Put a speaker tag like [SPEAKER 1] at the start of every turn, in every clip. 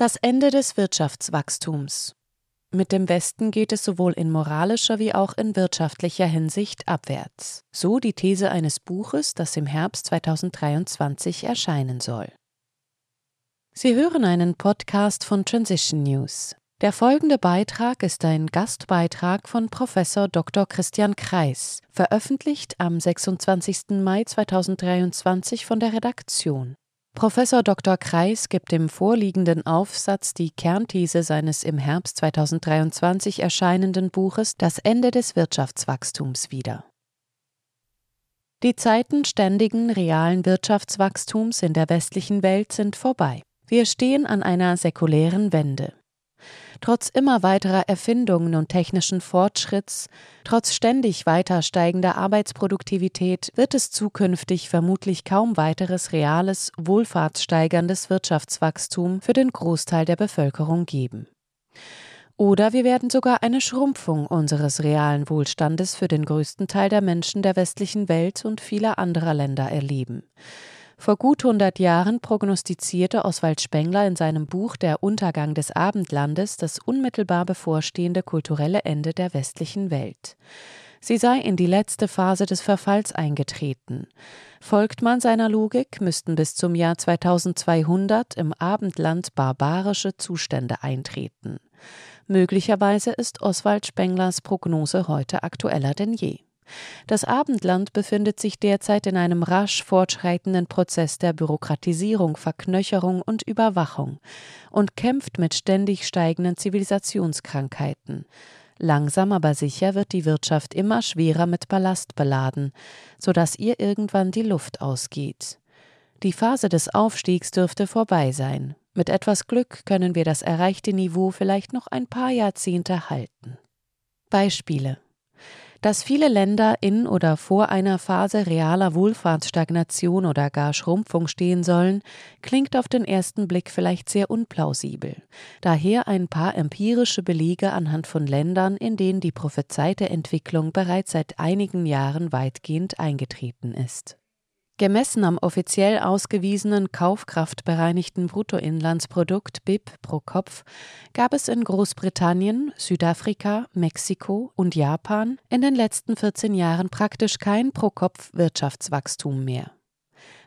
[SPEAKER 1] Das Ende des Wirtschaftswachstums. Mit dem Westen geht es sowohl in moralischer wie auch in wirtschaftlicher Hinsicht abwärts. So die These eines Buches, das im Herbst 2023 erscheinen soll. Sie hören einen Podcast von Transition News. Der folgende Beitrag ist ein Gastbeitrag von Professor Dr. Christian Kreis, veröffentlicht am 26. Mai 2023 von der Redaktion. Professor Dr. Kreis gibt im vorliegenden Aufsatz die Kernthese seines im Herbst 2023 erscheinenden Buches Das Ende des Wirtschaftswachstums wieder. Die Zeiten ständigen realen Wirtschaftswachstums in der westlichen Welt sind vorbei. Wir stehen an einer säkulären Wende. Trotz immer weiterer Erfindungen und technischen Fortschritts, trotz ständig weiter steigender Arbeitsproduktivität wird es zukünftig vermutlich kaum weiteres reales, wohlfahrtssteigerndes Wirtschaftswachstum für den Großteil der Bevölkerung geben. Oder wir werden sogar eine Schrumpfung unseres realen Wohlstandes für den größten Teil der Menschen der westlichen Welt und vieler anderer Länder erleben. Vor gut 100 Jahren prognostizierte Oswald Spengler in seinem Buch Der Untergang des Abendlandes das unmittelbar bevorstehende kulturelle Ende der westlichen Welt. Sie sei in die letzte Phase des Verfalls eingetreten. Folgt man seiner Logik, müssten bis zum Jahr 2200 im Abendland barbarische Zustände eintreten. Möglicherweise ist Oswald Spenglers Prognose heute aktueller denn je. Das Abendland befindet sich derzeit in einem rasch fortschreitenden Prozess der Bürokratisierung, Verknöcherung und Überwachung und kämpft mit ständig steigenden Zivilisationskrankheiten. Langsam aber sicher wird die Wirtschaft immer schwerer mit Ballast beladen, so dass ihr irgendwann die Luft ausgeht. Die Phase des Aufstiegs dürfte vorbei sein. Mit etwas Glück können wir das erreichte Niveau vielleicht noch ein paar Jahrzehnte halten. Beispiele dass viele Länder in oder vor einer Phase realer Wohlfahrtsstagnation oder gar Schrumpfung stehen sollen, klingt auf den ersten Blick vielleicht sehr unplausibel. Daher ein paar empirische Belege anhand von Ländern, in denen die prophezeite Entwicklung bereits seit einigen Jahren weitgehend eingetreten ist. Gemessen am offiziell ausgewiesenen kaufkraftbereinigten Bruttoinlandsprodukt BIP pro Kopf gab es in Großbritannien, Südafrika, Mexiko und Japan in den letzten 14 Jahren praktisch kein Pro-Kopf-Wirtschaftswachstum mehr.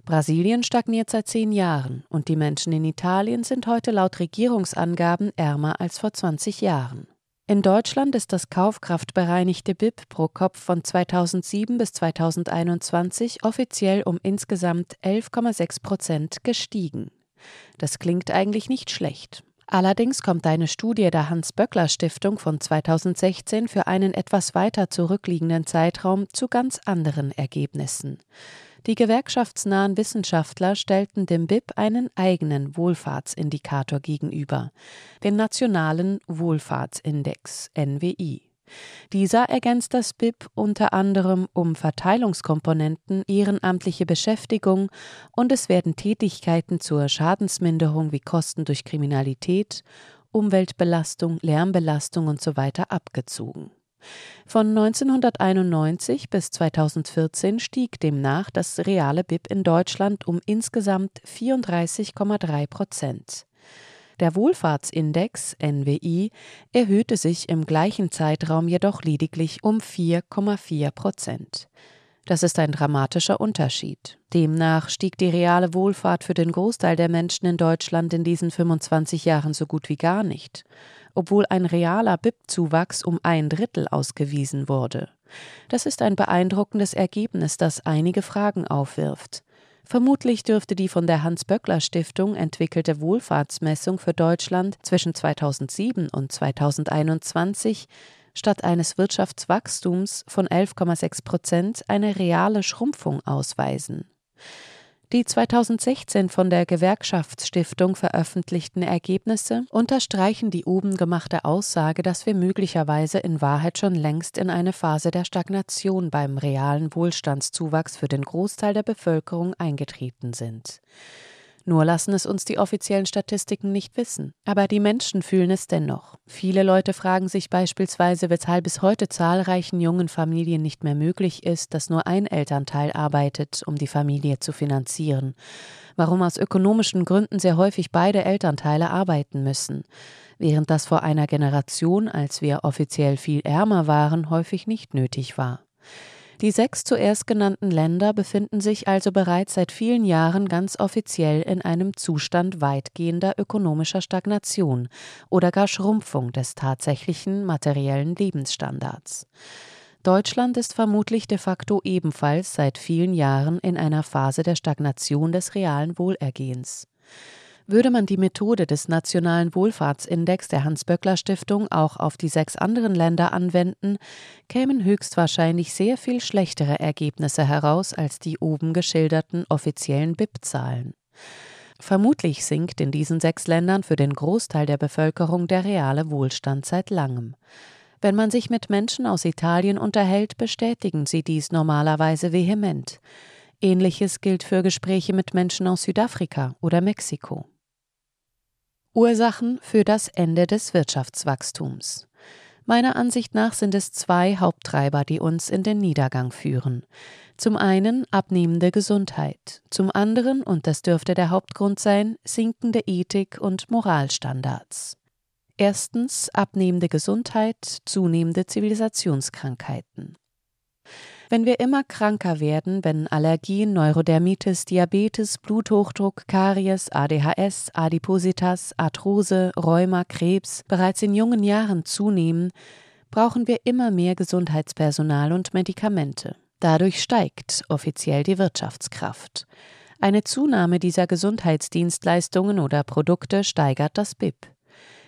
[SPEAKER 1] Brasilien stagniert seit zehn Jahren und die Menschen in Italien sind heute laut Regierungsangaben ärmer als vor 20 Jahren. In Deutschland ist das kaufkraftbereinigte BIP pro Kopf von 2007 bis 2021 offiziell um insgesamt 11,6 Prozent gestiegen. Das klingt eigentlich nicht schlecht. Allerdings kommt eine Studie der Hans-Böckler-Stiftung von 2016 für einen etwas weiter zurückliegenden Zeitraum zu ganz anderen Ergebnissen. Die gewerkschaftsnahen Wissenschaftler stellten dem BIP einen eigenen Wohlfahrtsindikator gegenüber, den Nationalen Wohlfahrtsindex NWI. Dieser ergänzt das BIP unter anderem um Verteilungskomponenten, ehrenamtliche Beschäftigung und es werden Tätigkeiten zur Schadensminderung wie Kosten durch Kriminalität, Umweltbelastung, Lärmbelastung usw. So abgezogen. Von 1991 bis 2014 stieg demnach das reale BIP in Deutschland um insgesamt 34,3 Prozent. Der Wohlfahrtsindex NWI erhöhte sich im gleichen Zeitraum jedoch lediglich um 4,4 Prozent. Das ist ein dramatischer Unterschied. Demnach stieg die reale Wohlfahrt für den Großteil der Menschen in Deutschland in diesen 25 Jahren so gut wie gar nicht obwohl ein realer BIP-Zuwachs um ein Drittel ausgewiesen wurde. Das ist ein beeindruckendes Ergebnis, das einige Fragen aufwirft. Vermutlich dürfte die von der Hans-Böckler-Stiftung entwickelte Wohlfahrtsmessung für Deutschland zwischen 2007 und 2021 statt eines Wirtschaftswachstums von 11,6 Prozent eine reale Schrumpfung ausweisen. Die 2016 von der Gewerkschaftsstiftung veröffentlichten Ergebnisse unterstreichen die oben gemachte Aussage, dass wir möglicherweise in Wahrheit schon längst in eine Phase der Stagnation beim realen Wohlstandszuwachs für den Großteil der Bevölkerung eingetreten sind. Nur lassen es uns die offiziellen Statistiken nicht wissen. Aber die Menschen fühlen es dennoch. Viele Leute fragen sich beispielsweise, weshalb es heute zahlreichen jungen Familien nicht mehr möglich ist, dass nur ein Elternteil arbeitet, um die Familie zu finanzieren. Warum aus ökonomischen Gründen sehr häufig beide Elternteile arbeiten müssen. Während das vor einer Generation, als wir offiziell viel ärmer waren, häufig nicht nötig war. Die sechs zuerst genannten Länder befinden sich also bereits seit vielen Jahren ganz offiziell in einem Zustand weitgehender ökonomischer Stagnation oder gar Schrumpfung des tatsächlichen materiellen Lebensstandards. Deutschland ist vermutlich de facto ebenfalls seit vielen Jahren in einer Phase der Stagnation des realen Wohlergehens. Würde man die Methode des Nationalen Wohlfahrtsindex der Hans-Böckler-Stiftung auch auf die sechs anderen Länder anwenden, kämen höchstwahrscheinlich sehr viel schlechtere Ergebnisse heraus als die oben geschilderten offiziellen BIP-Zahlen. Vermutlich sinkt in diesen sechs Ländern für den Großteil der Bevölkerung der reale Wohlstand seit langem. Wenn man sich mit Menschen aus Italien unterhält, bestätigen sie dies normalerweise vehement. Ähnliches gilt für Gespräche mit Menschen aus Südafrika oder Mexiko. Ursachen für das Ende des Wirtschaftswachstums. Meiner Ansicht nach sind es zwei Haupttreiber, die uns in den Niedergang führen. Zum einen abnehmende Gesundheit, zum anderen, und das dürfte der Hauptgrund sein, sinkende Ethik und Moralstandards. Erstens abnehmende Gesundheit, zunehmende Zivilisationskrankheiten. Wenn wir immer kranker werden, wenn Allergien, Neurodermitis, Diabetes, Bluthochdruck, Karies, ADHS, Adipositas, Arthrose, Rheuma, Krebs bereits in jungen Jahren zunehmen, brauchen wir immer mehr Gesundheitspersonal und Medikamente. Dadurch steigt offiziell die Wirtschaftskraft. Eine Zunahme dieser Gesundheitsdienstleistungen oder Produkte steigert das BIP.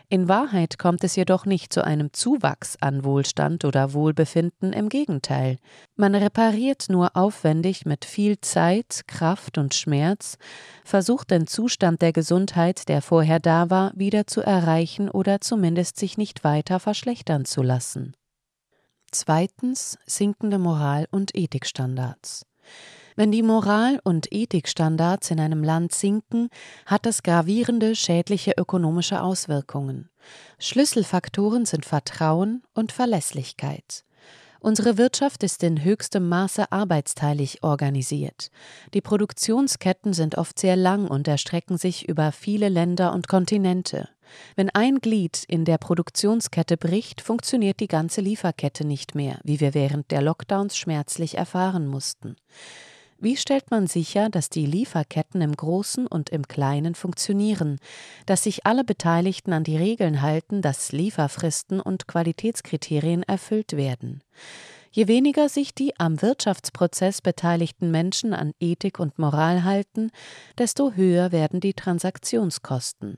[SPEAKER 1] In Wahrheit kommt es jedoch nicht zu einem Zuwachs an Wohlstand oder Wohlbefinden, im Gegenteil. Man repariert nur aufwendig mit viel Zeit, Kraft und Schmerz, versucht den Zustand der Gesundheit, der vorher da war, wieder zu erreichen oder zumindest sich nicht weiter verschlechtern zu lassen. Zweitens sinkende Moral- und Ethikstandards. Wenn die Moral- und Ethikstandards in einem Land sinken, hat das gravierende schädliche ökonomische Auswirkungen. Schlüsselfaktoren sind Vertrauen und Verlässlichkeit. Unsere Wirtschaft ist in höchstem Maße arbeitsteilig organisiert. Die Produktionsketten sind oft sehr lang und erstrecken sich über viele Länder und Kontinente. Wenn ein Glied in der Produktionskette bricht, funktioniert die ganze Lieferkette nicht mehr, wie wir während der Lockdowns schmerzlich erfahren mussten. Wie stellt man sicher, dass die Lieferketten im Großen und im Kleinen funktionieren, dass sich alle Beteiligten an die Regeln halten, dass Lieferfristen und Qualitätskriterien erfüllt werden? Je weniger sich die am Wirtschaftsprozess beteiligten Menschen an Ethik und Moral halten, desto höher werden die Transaktionskosten.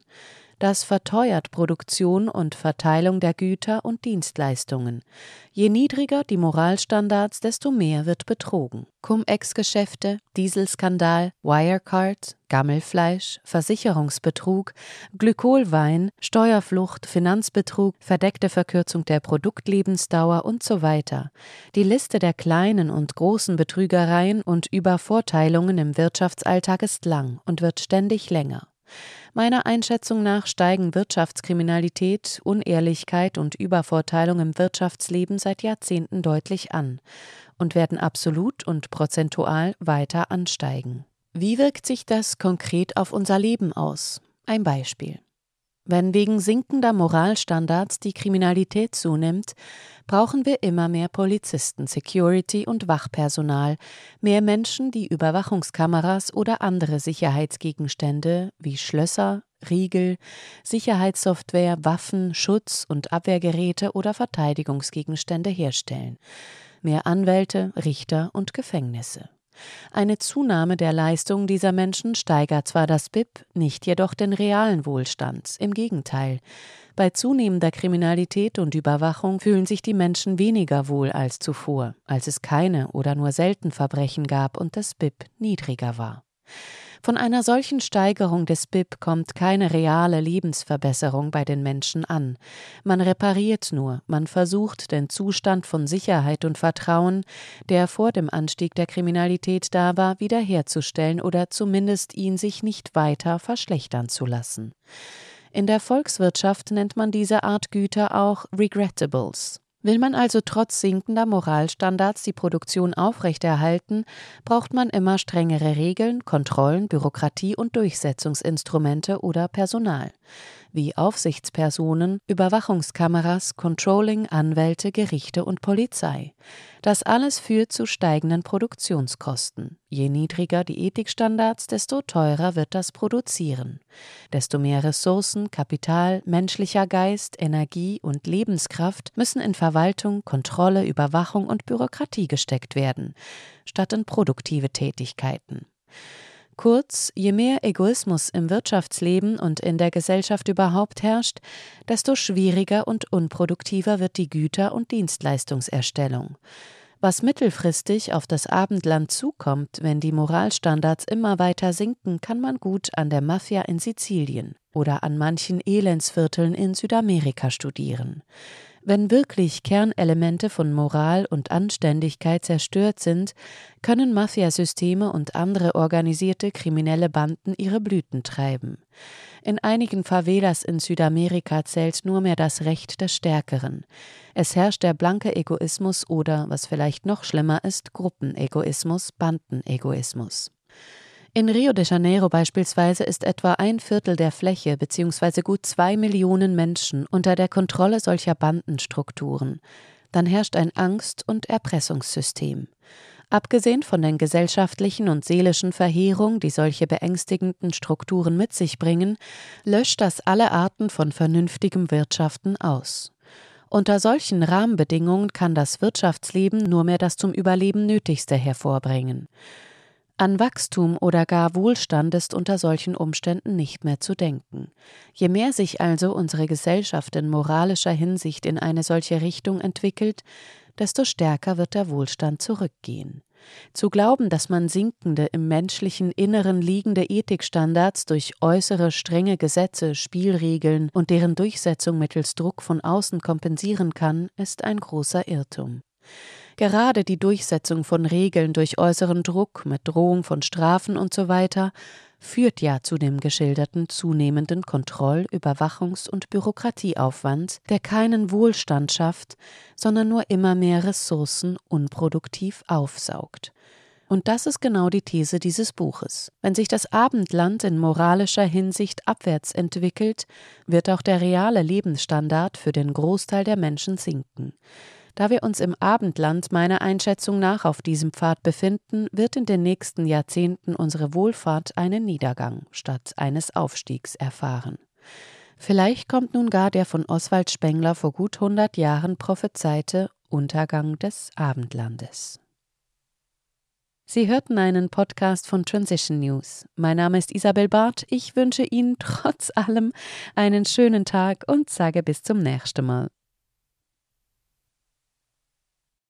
[SPEAKER 1] Das verteuert Produktion und Verteilung der Güter und Dienstleistungen. Je niedriger die Moralstandards, desto mehr wird betrogen. Cum-Ex-Geschäfte, Dieselskandal, Wirecard, Gammelfleisch, Versicherungsbetrug, Glykolwein, Steuerflucht, Finanzbetrug, verdeckte Verkürzung der Produktlebensdauer und so weiter. Die Liste der kleinen und großen Betrügereien und Übervorteilungen im Wirtschaftsalltag ist lang und wird ständig länger. Meiner Einschätzung nach steigen Wirtschaftskriminalität, Unehrlichkeit und Übervorteilung im Wirtschaftsleben seit Jahrzehnten deutlich an und werden absolut und prozentual weiter ansteigen. Wie wirkt sich das konkret auf unser Leben aus? Ein Beispiel. Wenn wegen sinkender Moralstandards die Kriminalität zunimmt, brauchen wir immer mehr Polizisten, Security und Wachpersonal, mehr Menschen, die Überwachungskameras oder andere Sicherheitsgegenstände wie Schlösser, Riegel, Sicherheitssoftware, Waffen, Schutz- und Abwehrgeräte oder Verteidigungsgegenstände herstellen, mehr Anwälte, Richter und Gefängnisse. Eine Zunahme der Leistung dieser Menschen steigert zwar das BIP, nicht jedoch den realen Wohlstand, im Gegenteil. Bei zunehmender Kriminalität und Überwachung fühlen sich die Menschen weniger wohl als zuvor, als es keine oder nur selten Verbrechen gab und das BIP niedriger war. Von einer solchen Steigerung des BIP kommt keine reale Lebensverbesserung bei den Menschen an. Man repariert nur, man versucht, den Zustand von Sicherheit und Vertrauen, der vor dem Anstieg der Kriminalität da war, wiederherzustellen oder zumindest ihn sich nicht weiter verschlechtern zu lassen. In der Volkswirtschaft nennt man diese Art Güter auch Regrettables. Will man also trotz sinkender Moralstandards die Produktion aufrechterhalten, braucht man immer strengere Regeln, Kontrollen, Bürokratie und Durchsetzungsinstrumente oder Personal wie Aufsichtspersonen, Überwachungskameras, Controlling, Anwälte, Gerichte und Polizei. Das alles führt zu steigenden Produktionskosten. Je niedriger die Ethikstandards, desto teurer wird das Produzieren. Desto mehr Ressourcen, Kapital, menschlicher Geist, Energie und Lebenskraft müssen in Verwaltung, Kontrolle, Überwachung und Bürokratie gesteckt werden, statt in produktive Tätigkeiten. Kurz, je mehr Egoismus im Wirtschaftsleben und in der Gesellschaft überhaupt herrscht, desto schwieriger und unproduktiver wird die Güter- und Dienstleistungserstellung. Was mittelfristig auf das Abendland zukommt, wenn die Moralstandards immer weiter sinken, kann man gut an der Mafia in Sizilien oder an manchen Elendsvierteln in Südamerika studieren. Wenn wirklich Kernelemente von Moral und Anständigkeit zerstört sind, können Mafiasysteme und andere organisierte kriminelle Banden ihre Blüten treiben. In einigen Favelas in Südamerika zählt nur mehr das Recht des Stärkeren. Es herrscht der blanke Egoismus oder, was vielleicht noch schlimmer ist, Gruppenegoismus, Bandenegoismus. In Rio de Janeiro beispielsweise ist etwa ein Viertel der Fläche bzw. gut zwei Millionen Menschen unter der Kontrolle solcher Bandenstrukturen. Dann herrscht ein Angst- und Erpressungssystem. Abgesehen von den gesellschaftlichen und seelischen Verheerungen, die solche beängstigenden Strukturen mit sich bringen, löscht das alle Arten von vernünftigem Wirtschaften aus. Unter solchen Rahmenbedingungen kann das Wirtschaftsleben nur mehr das zum Überleben Nötigste hervorbringen. An Wachstum oder gar Wohlstand ist unter solchen Umständen nicht mehr zu denken. Je mehr sich also unsere Gesellschaft in moralischer Hinsicht in eine solche Richtung entwickelt, desto stärker wird der Wohlstand zurückgehen. Zu glauben, dass man sinkende im menschlichen Inneren liegende Ethikstandards durch äußere strenge Gesetze, Spielregeln und deren Durchsetzung mittels Druck von außen kompensieren kann, ist ein großer Irrtum. Gerade die Durchsetzung von Regeln durch äußeren Druck mit Drohung von Strafen usw. So führt ja zu dem geschilderten zunehmenden Kontroll-, Überwachungs- und Bürokratieaufwand, der keinen Wohlstand schafft, sondern nur immer mehr Ressourcen unproduktiv aufsaugt. Und das ist genau die These dieses Buches. Wenn sich das Abendland in moralischer Hinsicht abwärts entwickelt, wird auch der reale Lebensstandard für den Großteil der Menschen sinken. Da wir uns im Abendland meiner Einschätzung nach auf diesem Pfad befinden, wird in den nächsten Jahrzehnten unsere Wohlfahrt einen Niedergang statt eines Aufstiegs erfahren. Vielleicht kommt nun gar der von Oswald Spengler vor gut 100 Jahren prophezeite Untergang des Abendlandes. Sie hörten einen Podcast von Transition News. Mein Name ist Isabel Barth. Ich wünsche Ihnen trotz allem einen schönen Tag und sage bis zum nächsten Mal.